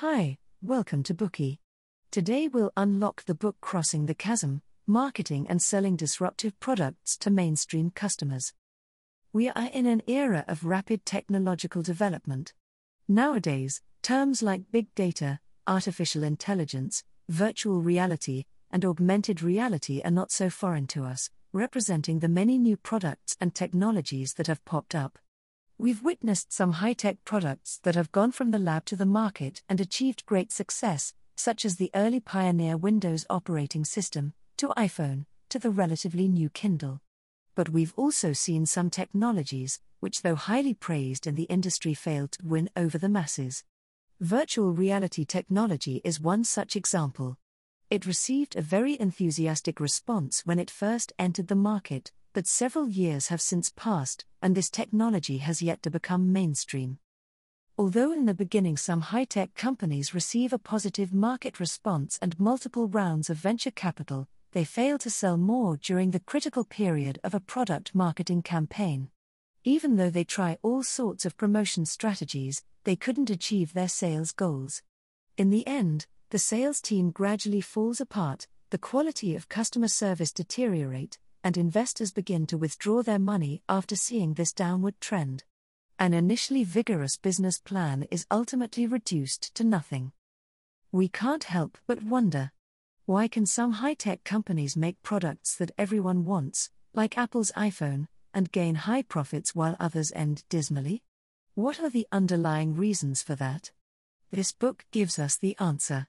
Hi, welcome to Bookey. Today we'll unlock the book Crossing the Chasm Marketing and Selling Disruptive Products to Mainstream Customers. We are in an era of rapid technological development. Nowadays, terms like big data, artificial intelligence, virtual reality, and augmented reality are not so foreign to us, representing the many new products and technologies that have popped up. We've witnessed some high tech products that have gone from the lab to the market and achieved great success, such as the early pioneer Windows operating system, to iPhone, to the relatively new Kindle. But we've also seen some technologies, which, though highly praised in the industry, failed to win over the masses. Virtual reality technology is one such example. It received a very enthusiastic response when it first entered the market, but several years have since passed, and this technology has yet to become mainstream. Although in the beginning some high tech companies receive a positive market response and multiple rounds of venture capital, they fail to sell more during the critical period of a product marketing campaign. Even though they try all sorts of promotion strategies, they couldn't achieve their sales goals. In the end, the sales team gradually falls apart, the quality of customer service deteriorate, and investors begin to withdraw their money after seeing this downward trend. An initially vigorous business plan is ultimately reduced to nothing. We can't help but wonder why can some high tech companies make products that everyone wants, like Apple's iPhone, and gain high profits while others end dismally? What are the underlying reasons for that? This book gives us the answer.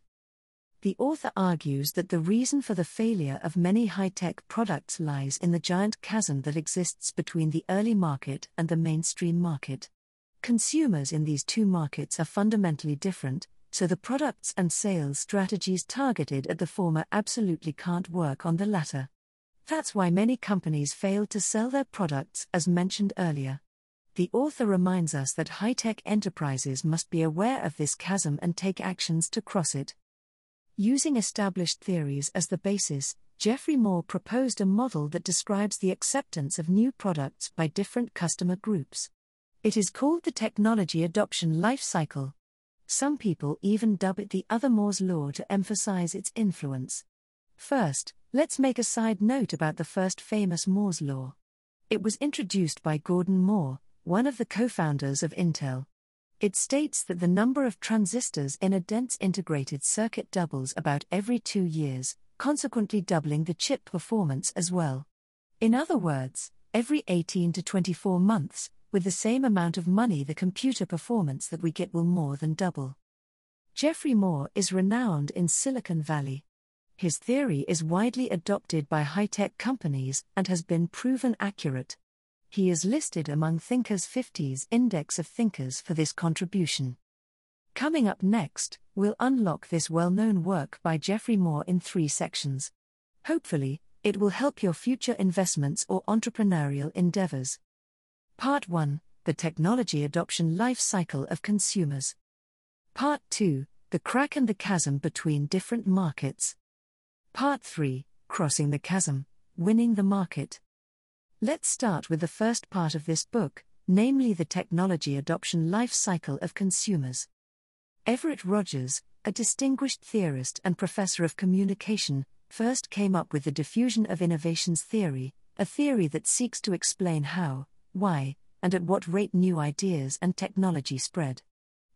The author argues that the reason for the failure of many high tech products lies in the giant chasm that exists between the early market and the mainstream market. Consumers in these two markets are fundamentally different, so the products and sales strategies targeted at the former absolutely can't work on the latter. That's why many companies fail to sell their products, as mentioned earlier. The author reminds us that high tech enterprises must be aware of this chasm and take actions to cross it. Using established theories as the basis, Geoffrey Moore proposed a model that describes the acceptance of new products by different customer groups. It is called the technology adoption life cycle. Some people even dub it the other Moore's law to emphasize its influence. First, let's make a side note about the first famous Moore's law. It was introduced by Gordon Moore, one of the co founders of Intel. It states that the number of transistors in a dense integrated circuit doubles about every two years, consequently doubling the chip performance as well. In other words, every 18 to 24 months, with the same amount of money, the computer performance that we get will more than double. Geoffrey Moore is renowned in Silicon Valley. His theory is widely adopted by high tech companies and has been proven accurate. He is listed among Thinkers 50's Index of Thinkers for this contribution. Coming up next, we'll unlock this well known work by Geoffrey Moore in three sections. Hopefully, it will help your future investments or entrepreneurial endeavors. Part 1 The Technology Adoption Life Cycle of Consumers. Part 2 The Crack and the Chasm Between Different Markets. Part 3 Crossing the Chasm Winning the Market. Let's start with the first part of this book, namely the technology adoption life cycle of consumers. Everett Rogers, a distinguished theorist and professor of communication, first came up with the diffusion of innovations theory, a theory that seeks to explain how, why, and at what rate new ideas and technology spread.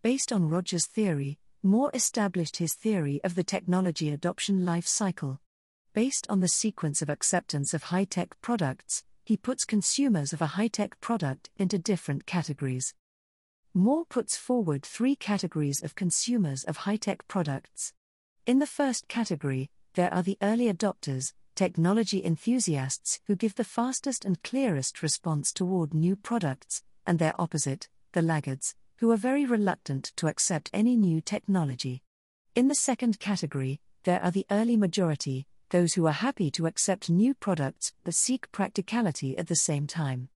Based on Rogers' theory, Moore established his theory of the technology adoption life cycle. Based on the sequence of acceptance of high tech products, he puts consumers of a high tech product into different categories. Moore puts forward three categories of consumers of high tech products. In the first category, there are the early adopters, technology enthusiasts who give the fastest and clearest response toward new products, and their opposite, the laggards, who are very reluctant to accept any new technology. In the second category, there are the early majority, those who are happy to accept new products but seek practicality at the same time.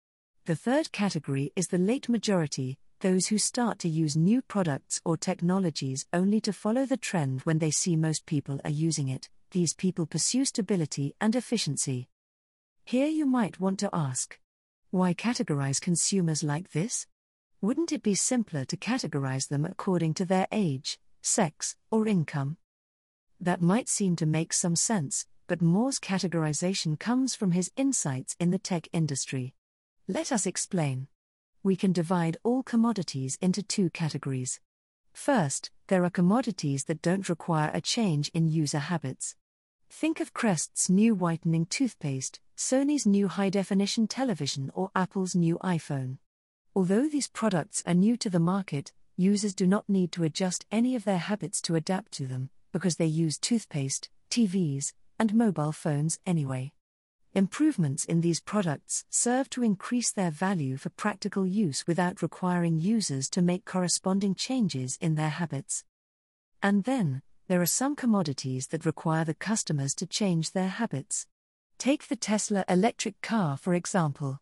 The third category is the late majority, those who start to use new products or technologies only to follow the trend when they see most people are using it. These people pursue stability and efficiency. Here you might want to ask why categorize consumers like this? Wouldn't it be simpler to categorize them according to their age, sex, or income. That might seem to make some sense, but Moore's categorization comes from his insights in the tech industry. Let us explain. We can divide all commodities into two categories. First, there are commodities that don't require a change in user habits. Think of Crest's new whitening toothpaste, Sony's new high definition television, or Apple's new iPhone. Although these products are new to the market, users do not need to adjust any of their habits to adapt to them, because they use toothpaste, TVs, and mobile phones anyway. Improvements in these products serve to increase their value for practical use without requiring users to make corresponding changes in their habits. And then, there are some commodities that require the customers to change their habits. Take the Tesla electric car, for example.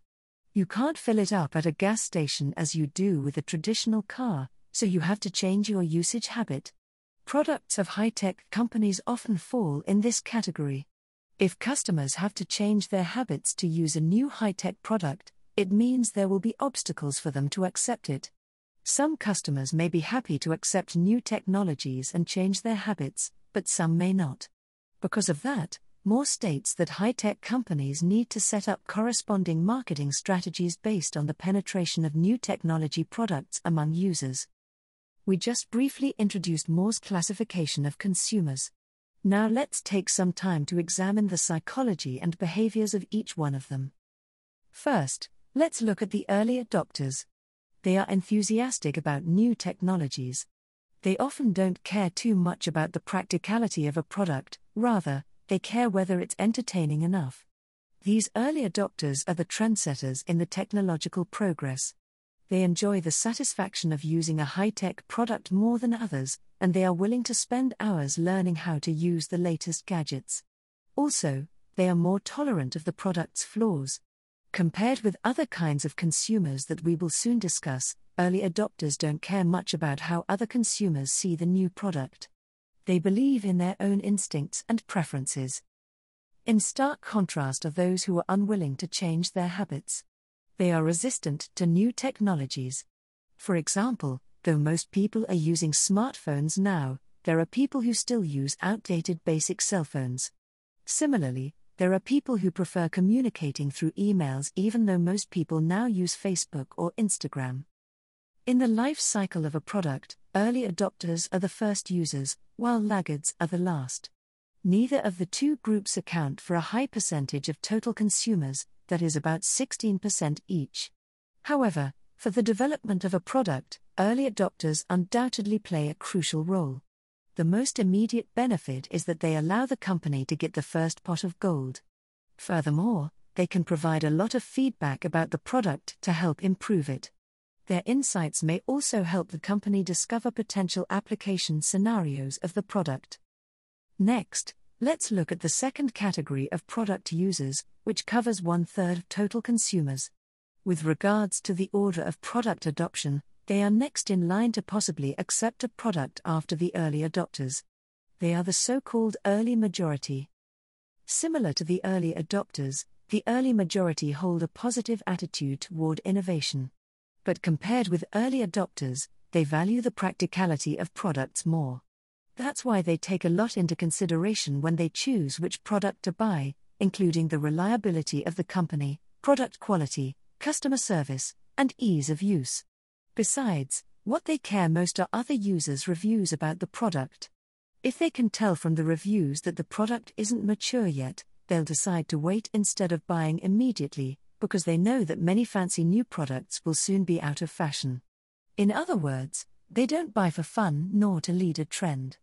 You can't fill it up at a gas station as you do with a traditional car, so you have to change your usage habit. Products of high tech companies often fall in this category. If customers have to change their habits to use a new high tech product, it means there will be obstacles for them to accept it. Some customers may be happy to accept new technologies and change their habits, but some may not. Because of that, Moore states that high tech companies need to set up corresponding marketing strategies based on the penetration of new technology products among users. We just briefly introduced Moore's classification of consumers. Now let's take some time to examine the psychology and behaviors of each one of them. First, let's look at the early adopters. They are enthusiastic about new technologies. They often don't care too much about the practicality of a product, rather, they care whether it's entertaining enough. These early adopters are the trendsetters in the technological progress. They enjoy the satisfaction of using a high tech product more than others, and they are willing to spend hours learning how to use the latest gadgets. Also, they are more tolerant of the product's flaws. Compared with other kinds of consumers that we will soon discuss, early adopters don't care much about how other consumers see the new product they believe in their own instincts and preferences. In stark contrast are those who are unwilling to change their habits. They are resistant to new technologies. For example, though most people are using smartphones now, there are people who still use outdated basic cell phones. Similarly, there are people who prefer communicating through emails even though most people now use Facebook or Instagram. In the life cycle of a product, early adopters are the first users, while laggards are the last. Neither of the two groups account for a high percentage of total consumers, that is about 16% each. However, for the development of a product, early adopters undoubtedly play a crucial role. The most immediate benefit is that they allow the company to get the first pot of gold. Furthermore, they can provide a lot of feedback about the product to help improve it. Their insights may also help the company discover potential application scenarios of the product. Next, let's look at the second category of product users, which covers one third of total consumers. With regards to the order of product adoption, they are next in line to possibly accept a product after the early adopters. They are the so called early majority. Similar to the early adopters, the early majority hold a positive attitude toward innovation but compared with early adopters, they value the practicality of products more. That's why they take a lot into consideration when they choose which product to buy, including the reliability of the company, product quality, customer service, and ease of use. Besides, what they care most are other users' reviews about the product. If they can tell from the reviews that the product isn't mature yet, they'll decide to wait instead of buying immediately, because they know that many fancy new products will soon be out of fashion. In other words, they don't buy for fun nor to lead a trend.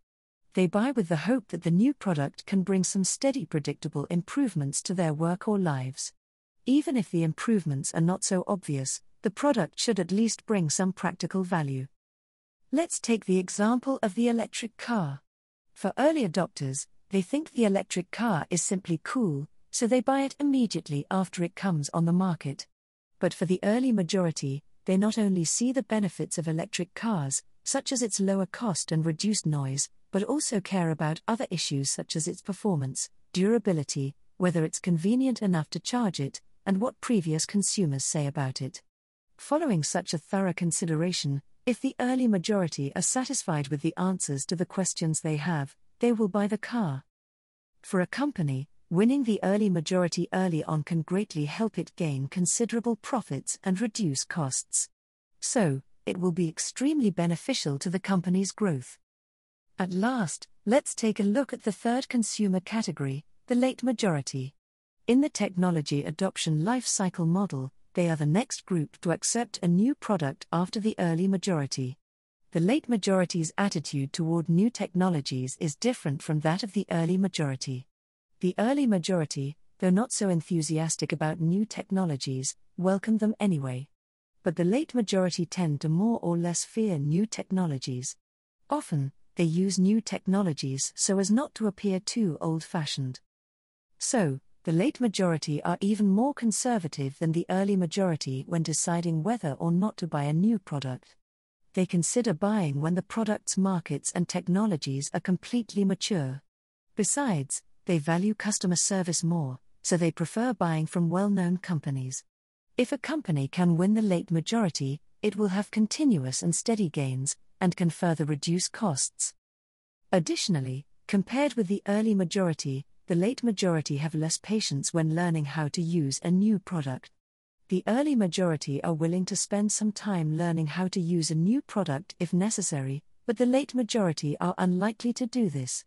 They buy with the hope that the new product can bring some steady, predictable improvements to their work or lives. Even if the improvements are not so obvious, the product should at least bring some practical value. Let's take the example of the electric car. For early adopters, they think the electric car is simply cool, so they buy it immediately after it comes on the market. But for the early majority, they not only see the benefits of electric cars, such as its lower cost and reduced noise, but also care about other issues such as its performance, durability, whether it's convenient enough to charge it, and what previous consumers say about it. Following such a thorough consideration, If the early majority are satisfied with the answers to the questions they have, they will buy the car. For a company, winning the early majority early on can greatly help it gain considerable profits and reduce costs. So, it will be extremely beneficial to the company's growth. At last, let's take a look at the third consumer category, the late majority. In the technology adoption life cycle model, they are the next group to accept a new product after the early majority. The late majority's attitude toward new technologies is different from that of the early majority. The early majority, though not so enthusiastic about new technologies, welcome them anyway but the late majority tend to more or less fear new technologies. Often, they use new technologies so as not to appear too old fashioned. So, the late majority are even more conservative than the early majority when deciding whether or not to buy a new product. They consider buying when the product's markets and technologies are completely mature. Besides, they value customer service more, so they prefer buying from well known companies. If a company can win the late majority, it will have continuous and steady gains, and can further reduce costs. Additionally, compared with the early majority, the late majority have less patience when learning how to use a new product. The early majority are willing to spend some time learning how to use a new product if necessary, but the late majority are unlikely to do this.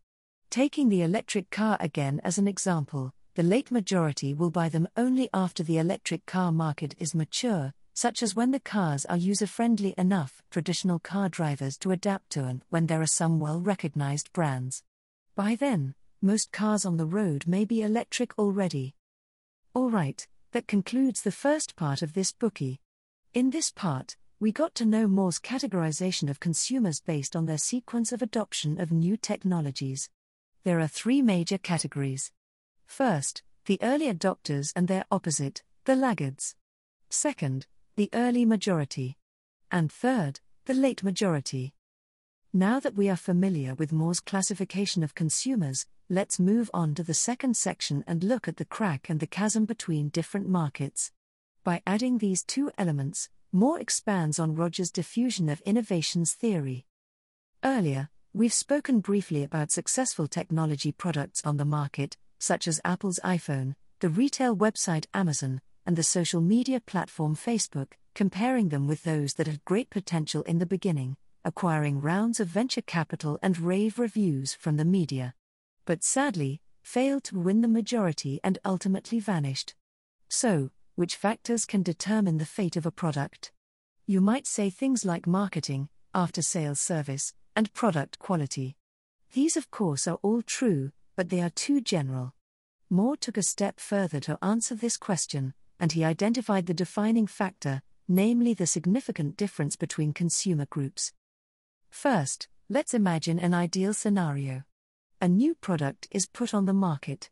Taking the electric car again as an example, the late majority will buy them only after the electric car market is mature, such as when the cars are user friendly enough traditional car drivers to adapt to and when there are some well recognized brands. By then, most cars on the road may be electric already. Alright, that concludes the first part of this Bookey. In this part, we got to know Moore's categorization of consumers based on their sequence of adoption of new technologies. There are three major categories. First, the early adopters and their opposite, the laggards. Second, the early majority. And third, the late majority. Now that we are familiar with Moore's classification of consumers, let's move on to the second section and look at the crack and the chasm between different markets. By adding these two elements, Moore expands on Rogers' diffusion of innovations theory. Earlier, we've spoken briefly about successful technology products on the market, such as Apple's iPhone, the retail website Amazon, and the social media platform Facebook, comparing them with those that had great potential in the beginning, acquiring rounds of venture capital and rave reviews from the media. But sadly, failed to win the majority and ultimately vanished. So, which factors can determine the fate of a product? You might say things like marketing, after sales service, and product quality. These, of course, are all true, but they are too general. Moore took a step further to answer this question, and he identified the defining factor, namely the significant difference between consumer groups. First, let's imagine an ideal scenario. A new product is put on the market.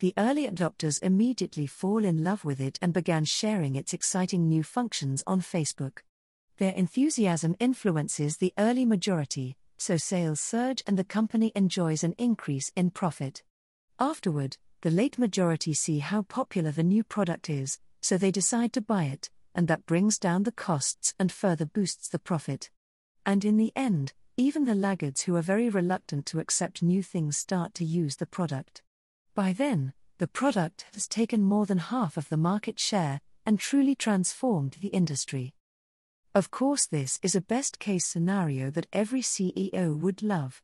The early adopters immediately fall in love with it and began sharing its exciting new functions on Facebook. Their enthusiasm influences the early majority, so sales surge and the company enjoys an increase in profit. Afterward, the late majority see how popular the new product is, so they decide to buy it, and that brings down the costs and further boosts the profit. And in the end, even the laggards who are very reluctant to accept new things start to use the product. By then, the product has taken more than half of the market share and truly transformed the industry. Of course, this is a best case scenario that every CEO would love.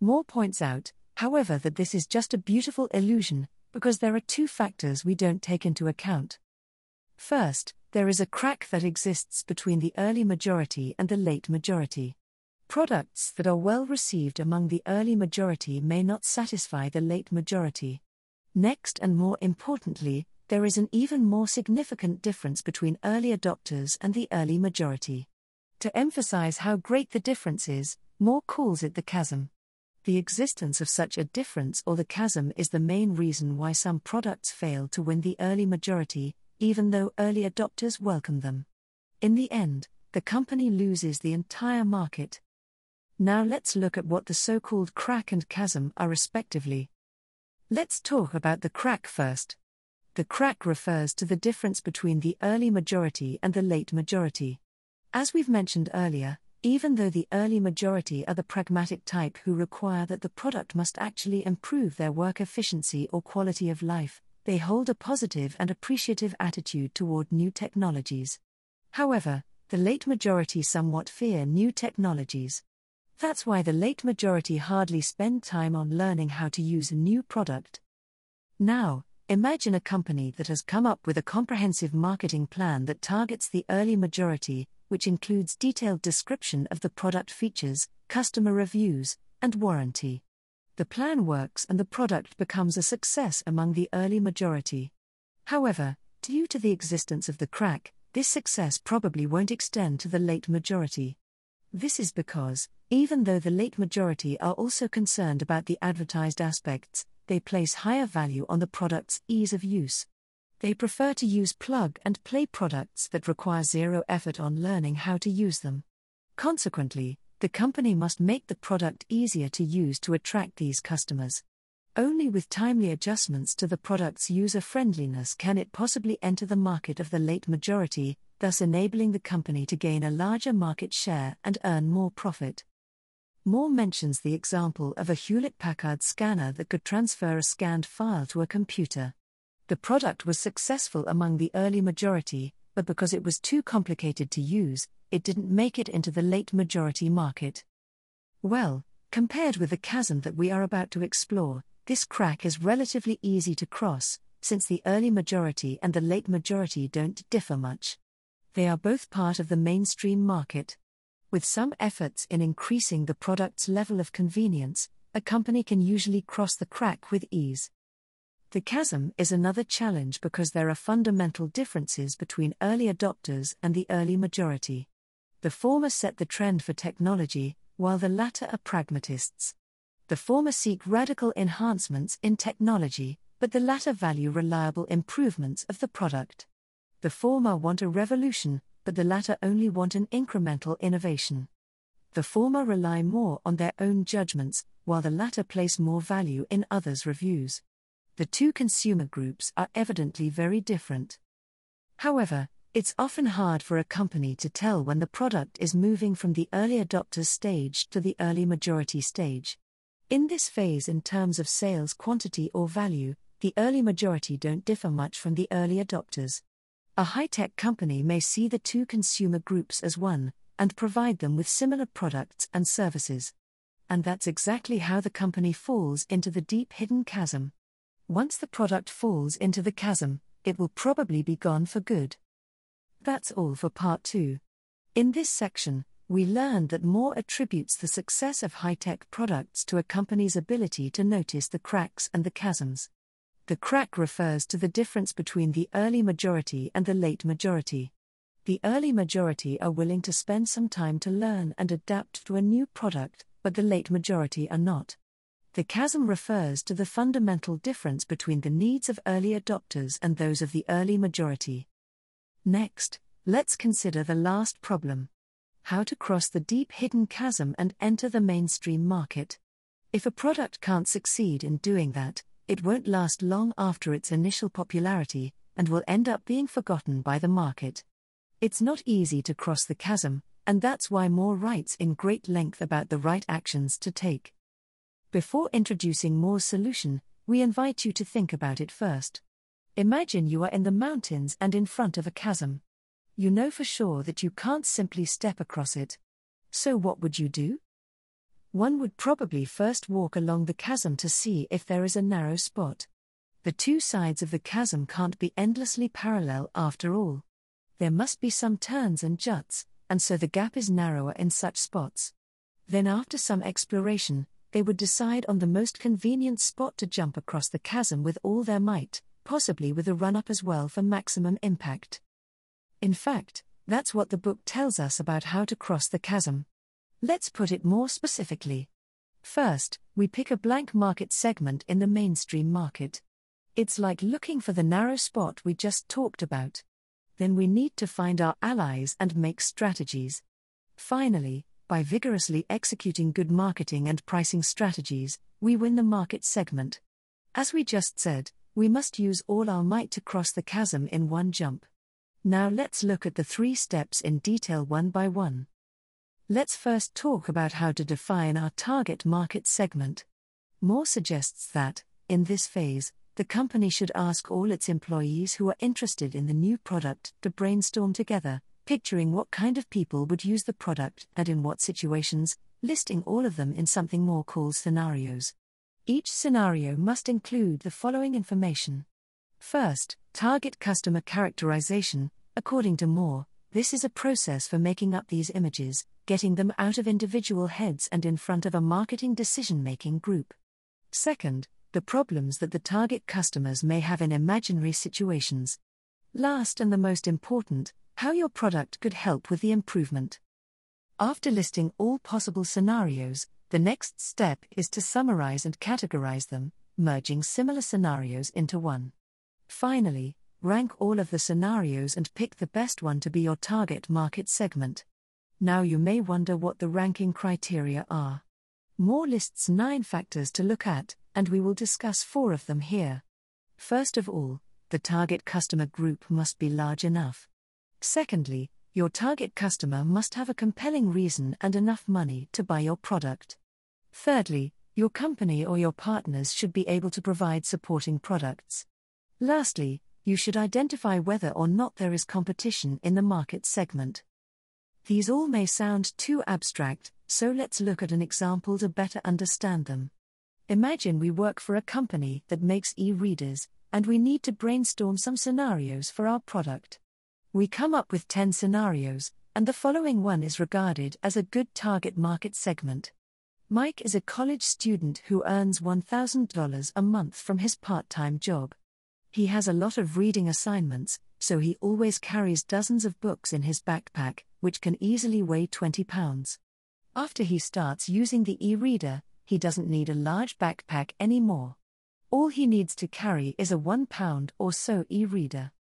Moore points out, however, that this is just a beautiful illusion, because there are two factors we don't take into account. First, there is a crack that exists between the early majority and the late majority. Products that are well received among the early majority may not satisfy the late majority. Next, and more importantly, there is an even more significant difference between early adopters and the early majority. To emphasize how great the difference is, Moore calls it the chasm. The existence of such a difference or the chasm is the main reason why some products fail to win the early majority, even though early adopters welcome them. In the end, the company loses the entire market. Now let's look at what the so called crack and chasm are respectively. Let's talk about the crack first. The crack refers to the difference between the early majority and the late majority. As we've mentioned earlier, even though the early majority are the pragmatic type who require that the product must actually improve their work efficiency or quality of life, they hold a positive and appreciative attitude toward new technologies. However, the late majority somewhat fear new technologies. That's why the late majority hardly spend time on learning how to use a new product. Now, imagine a company that has come up with a comprehensive marketing plan that targets the early majority, which includes detailed description of the product features, customer reviews, and warranty. The plan works and the product becomes a success among the early majority. However, due to the existence of the crack, this success probably won't extend to the late majority. This is because, even though the late majority are also concerned about the advertised aspects, they place higher value on the product's ease of use. They prefer to use plug and play products that require zero effort on learning how to use them. Consequently, the company must make the product easier to use to attract these customers. Only with timely adjustments to the product's user friendliness can it possibly enter the market of the late majority, thus enabling the company to gain a larger market share and earn more profit. Moore mentions the example of a Hewlett Packard scanner that could transfer a scanned file to a computer. The product was successful among the early majority, but because it was too complicated to use, it didn't make it into the late majority market. Well, compared with the chasm that we are about to explore, this crack is relatively easy to cross, since the early majority and the late majority don't differ much. They are both part of the mainstream market. With some efforts in increasing the product's level of convenience, a company can usually cross the crack with ease. The chasm is another challenge because there are fundamental differences between early adopters and the early majority. The former set the trend for technology, while the latter are pragmatists. The former seek radical enhancements in technology, but the latter value reliable improvements of the product. The former want a revolution, but the latter only want an incremental innovation. The former rely more on their own judgments, while the latter place more value in others' reviews the two consumer groups are evidently very different. However, it's often hard for a company to tell when the product is moving from the early adopters stage to the early majority stage. In this phase, in terms of sales quantity or value, the early majority don't differ much from the early adopters. A high tech company may see the two consumer groups as one, and provide them with similar products and services. And that's exactly how the company falls into the deep hidden chasm. Once the product falls into the chasm, it will probably be gone for good. That's all for part 2. In this section, we learned that Moore attributes the success of high tech products to a company's ability to notice the cracks and the chasms. The crack refers to the difference between the early majority and the late majority. The early majority are willing to spend some time to learn and adapt to a new product, but the late majority are not. The chasm refers to the fundamental difference between the needs of early adopters and those of the early majority. Next, let's consider the last problem how to cross the deep hidden chasm and enter the mainstream market. If a product can't succeed in doing that, it won't last long after its initial popularity and will end up being forgotten by the market. It's not easy to cross the chasm, and that's why Moore writes in great length about the right actions to take. Before introducing Moore's solution, we invite you to think about it first. Imagine you are in the mountains and in front of a chasm. You know for sure that you can't simply step across it. So, what would you do? One would probably first walk along the chasm to see if there is a narrow spot. The two sides of the chasm can't be endlessly parallel after all. There must be some turns and juts, and so the gap is narrower in such spots. Then, after some exploration, they would decide on the most convenient spot to jump across the chasm with all their might, possibly with a run up as well for maximum impact. In fact, that's what the book tells us about how to cross the chasm. Let's put it more specifically. First, we pick a blank market segment in the mainstream market. It's like looking for the narrow spot we just talked about. Then we need to find our allies and make strategies. Finally, by vigorously executing good marketing and pricing strategies, we win the market segment. As we just said, we must use all our might to cross the chasm in one jump. Now let's look at the three steps in detail one by one. Let's first talk about how to define our target market segment. Moore suggests that, in this phase, the company should ask all its employees who are interested in the new product to brainstorm together, picturing what kind of people would use the product and in what situations, listing all of them in something Moore calls scenarios. Each scenario must include the following information. First, target customer characterization, according to Moore, this is a process for making up these images, getting them out of individual heads and in front of a marketing decision making group. Second, the problems that the target customers may have in imaginary situations. Last and the most important, how your product could help with the improvement. After listing all possible scenarios, the next step is to summarize and categorize them, merging similar scenarios into one. Finally, rank all of the scenarios and pick the best one to be your target market segment. Now you may wonder what the ranking criteria are. Moore lists nine factors to look at, and we will discuss four of them here. First of all, the target customer group must be large enough. Secondly, your target customer must have a compelling reason and enough money to buy your product. Thirdly, your company or your partners should be able to provide supporting products. Lastly, you should identify whether or not there is competition in the market segment. These all may sound too abstract, so let's look at an example to better understand them. Imagine we work for a company that makes e readers, and we need to brainstorm some scenarios for our product. We come up with 10 scenarios, and the following one is regarded as a good target market segment. Mike is a college student who earns $1,000 a month from his part time job. He has a lot of reading assignments, so he always carries dozens of books in his backpack, which can easily weigh 20 pounds. After he starts using the e reader, he doesn't need a large backpack anymore. All he needs to carry is a 1 pound or so e reader.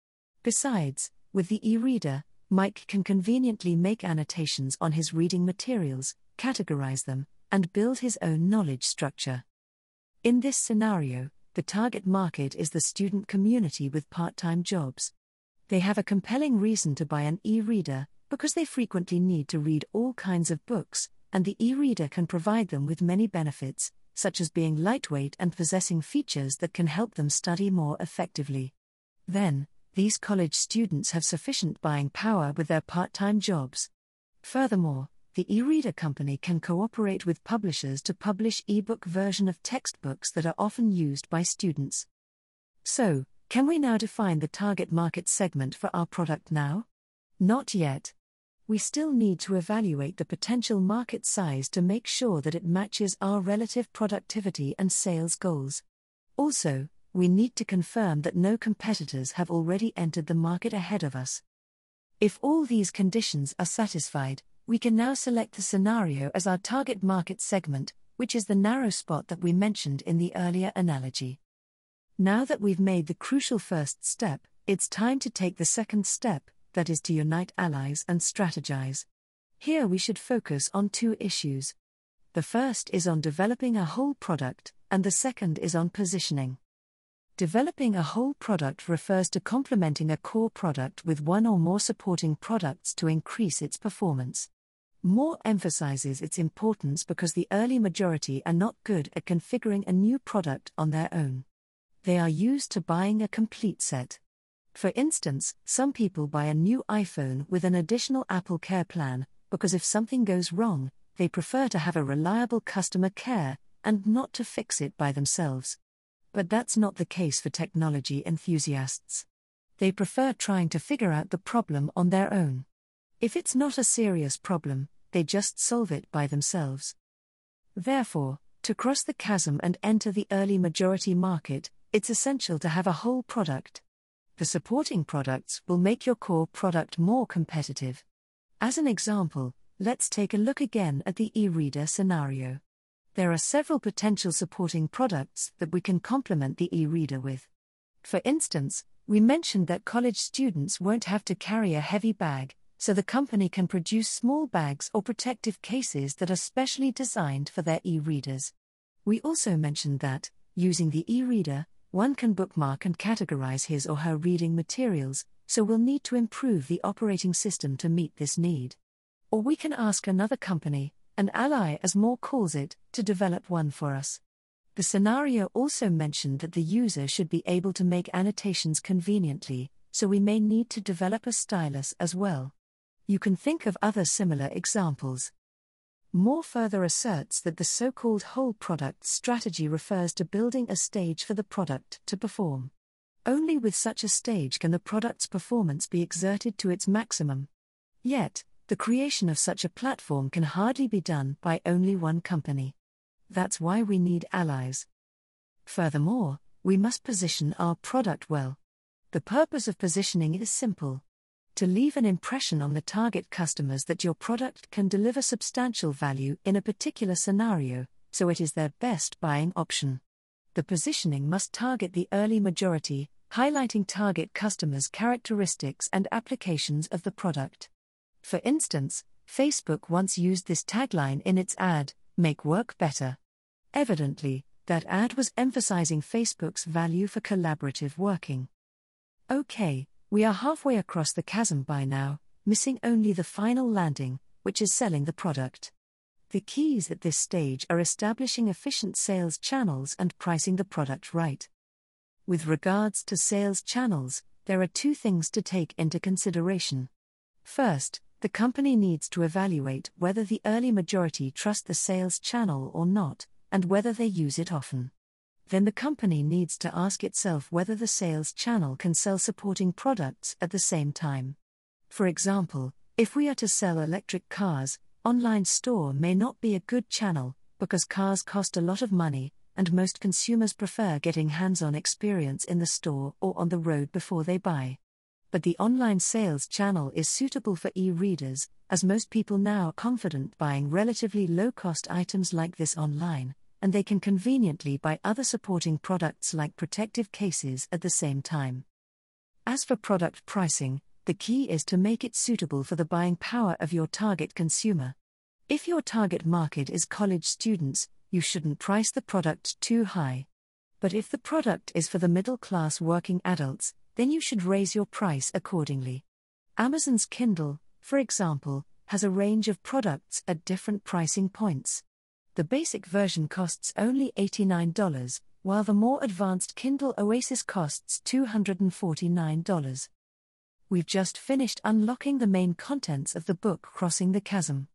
Besides, with the e reader, Mike can conveniently make annotations on his reading materials, categorize them, and build his own knowledge structure. In this scenario, the target market is the student community with part time jobs. They have a compelling reason to buy an e reader because they frequently need to read all kinds of books, and the e reader can provide them with many benefits, such as being lightweight and possessing features that can help them study more effectively. Then, these college students have sufficient buying power with their part time jobs. Furthermore, the e reader company can cooperate with publishers to publish ebook version of textbooks that are often used by students. So, can we now define the target market segment for our product now? Not yet. We still need to evaluate the potential market size to make sure that it matches our relative productivity and sales goals. Also, we need to confirm that no competitors have already entered the market ahead of us. If all these conditions are satisfied, we can now select the scenario as our target market segment, which is the narrow spot that we mentioned in the earlier analogy. Now that we've made the crucial first step, it's time to take the second step, that is to unite allies and strategize. Here we should focus on two issues. The first is on developing a whole product, and the second is on positioning. Developing a whole product refers to complementing a core product with one or more supporting products to increase its performance. Moore emphasizes its importance because the early majority are not good at configuring a new product on their own. They are used to buying a complete set. For instance, some people buy a new iPhone with an additional Apple Care plan because if something goes wrong, they prefer to have a reliable customer care and not to fix it by themselves. But that's not the case for technology enthusiasts. They prefer trying to figure out the problem on their own. If it's not a serious problem, they just solve it by themselves. Therefore, to cross the chasm and enter the early majority market, it's essential to have a whole product. The supporting products will make your core product more competitive. As an example, let's take a look again at the e reader scenario there are several potential supporting products that we can complement the e reader with. For instance, we mentioned that college students won't have to carry a heavy bag, so the company can produce small bags or protective cases that are specially designed for their e readers. We also mentioned that, using the e reader, one can bookmark and categorize his or her reading materials, so we'll need to improve the operating system to meet this need. Or we can ask another company, an ally as Moore calls it, to develop one for us. The scenario also mentioned that the user should be able to make annotations conveniently, so we may need to develop a stylus as well. You can think of other similar examples. Moore further asserts that the so called whole product strategy refers to building a stage for the product to perform. Only with such a stage can the product's performance be exerted to its maximum. Yet, the creation of such a platform can hardly be done by only one company. That's why we need allies. Furthermore, we must position our product well. The purpose of positioning is simple to leave an impression on the target customers that your product can deliver substantial value in a particular scenario, so it is their best buying option. The positioning must target the early majority, highlighting target customers' characteristics and applications of the product. For instance, Facebook once used this tagline in its ad make work better. Evidently, that ad was emphasizing Facebook's value for collaborative working. Okay, we are halfway across the chasm by now, missing only the final landing, which is selling the product. The keys at this stage are establishing efficient sales channels and pricing the product right. With regards to sales channels, there are two things to take into consideration. First, the company needs to evaluate whether the early majority trust the sales channel or not, and whether they use it often. Then the company needs to ask itself whether the sales channel can sell supporting products at the same time. For example, if we are to sell electric cars, online store may not be a good channel because cars cost a lot of money and most consumers prefer getting hands-on experience in the store or on the road before they buy but the online sales channel is suitable for e readers, as most people now are confident buying relatively low cost items like this online, and they can conveniently buy other supporting products like protective cases at the same time. As for product pricing, the key is to make it suitable for the buying power of your target consumer. If your target market is college students, you shouldn't price the product too high. But if the product is for the middle class working adults, then you should raise your price accordingly. Amazon's Kindle, for example, has a range of products at different pricing points. The basic version costs only $89, while the more advanced Kindle Oasis costs $249. We've just finished unlocking the main contents of the book Crossing the Chasm.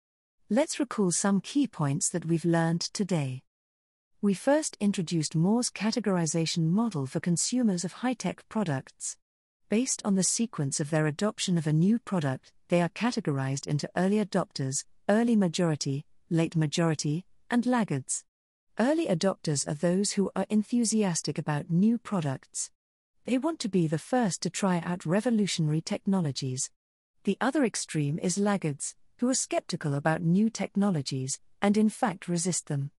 Let's recall some key points that we've learned today. We first introduced Moore's categorization model for consumers of high tech products. Based on the sequence of their adoption of a new product, they are categorized into early adopters, early majority, late majority, and laggards. Early adopters are those who are enthusiastic about new products. They want to be the first to try out revolutionary technologies. The other extreme is laggards, who are skeptical about new technologies, and in fact resist them.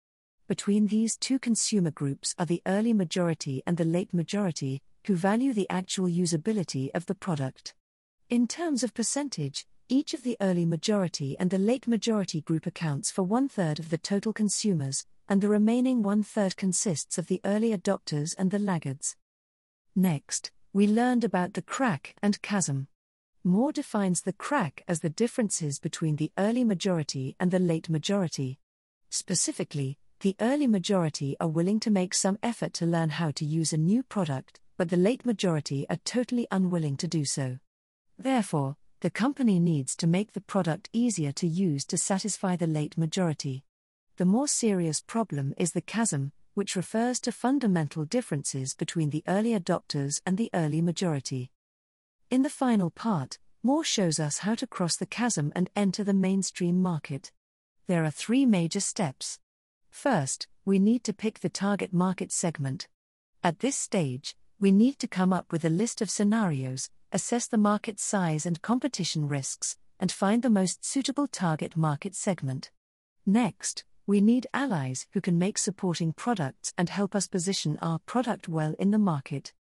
Between these two consumer groups are the early majority and the late majority, who value the actual usability of the product. In terms of percentage, each of the early majority and the late majority group accounts for one third of the total consumers, and the remaining one third consists of the early adopters and the laggards. Next, we learned about the crack and chasm. Moore defines the crack as the differences between the early majority and the late majority. Specifically, the early majority are willing to make some effort to learn how to use a new product, but the late majority are totally unwilling to do so. Therefore, the company needs to make the product easier to use to satisfy the late majority. The more serious problem is the chasm, which refers to fundamental differences between the early adopters and the early majority. In the final part, Moore shows us how to cross the chasm and enter the mainstream market. There are three major steps. First, we need to pick the target market segment. At this stage, we need to come up with a list of scenarios, assess the market size and competition risks, and find the most suitable target market segment. Next, we need allies who can make supporting products and help us position our product well in the market.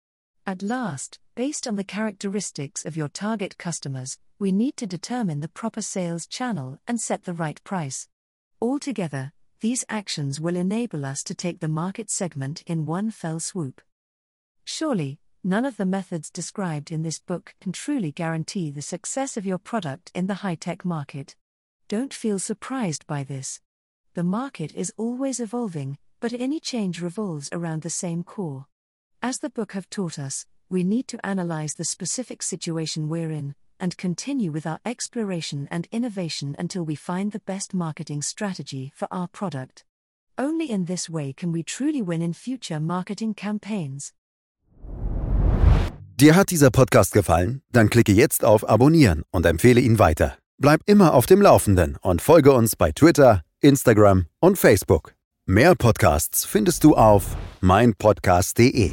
At last, based on the characteristics of your target customers, we need to determine the proper sales channel and set the right price. Altogether, these actions will enable us to take the market segment in one fell swoop. Surely, none of the methods described in this book can truly guarantee the success of your product in the high tech market. Don't feel surprised by this. The market is always evolving, but any change revolves around the same core. As the book have taught us, we need to analyze the specific situation we're in and continue with our exploration and innovation until we find the best marketing strategy for our product. Only in this way can we truly win in future marketing campaigns. Dir hat dieser Podcast gefallen? Dann klicke jetzt auf Abonnieren und empfehle ihn weiter. Bleib immer auf dem Laufenden und folge uns bei Twitter, Instagram und Facebook. Mehr Podcasts findest du auf meinpodcast.de.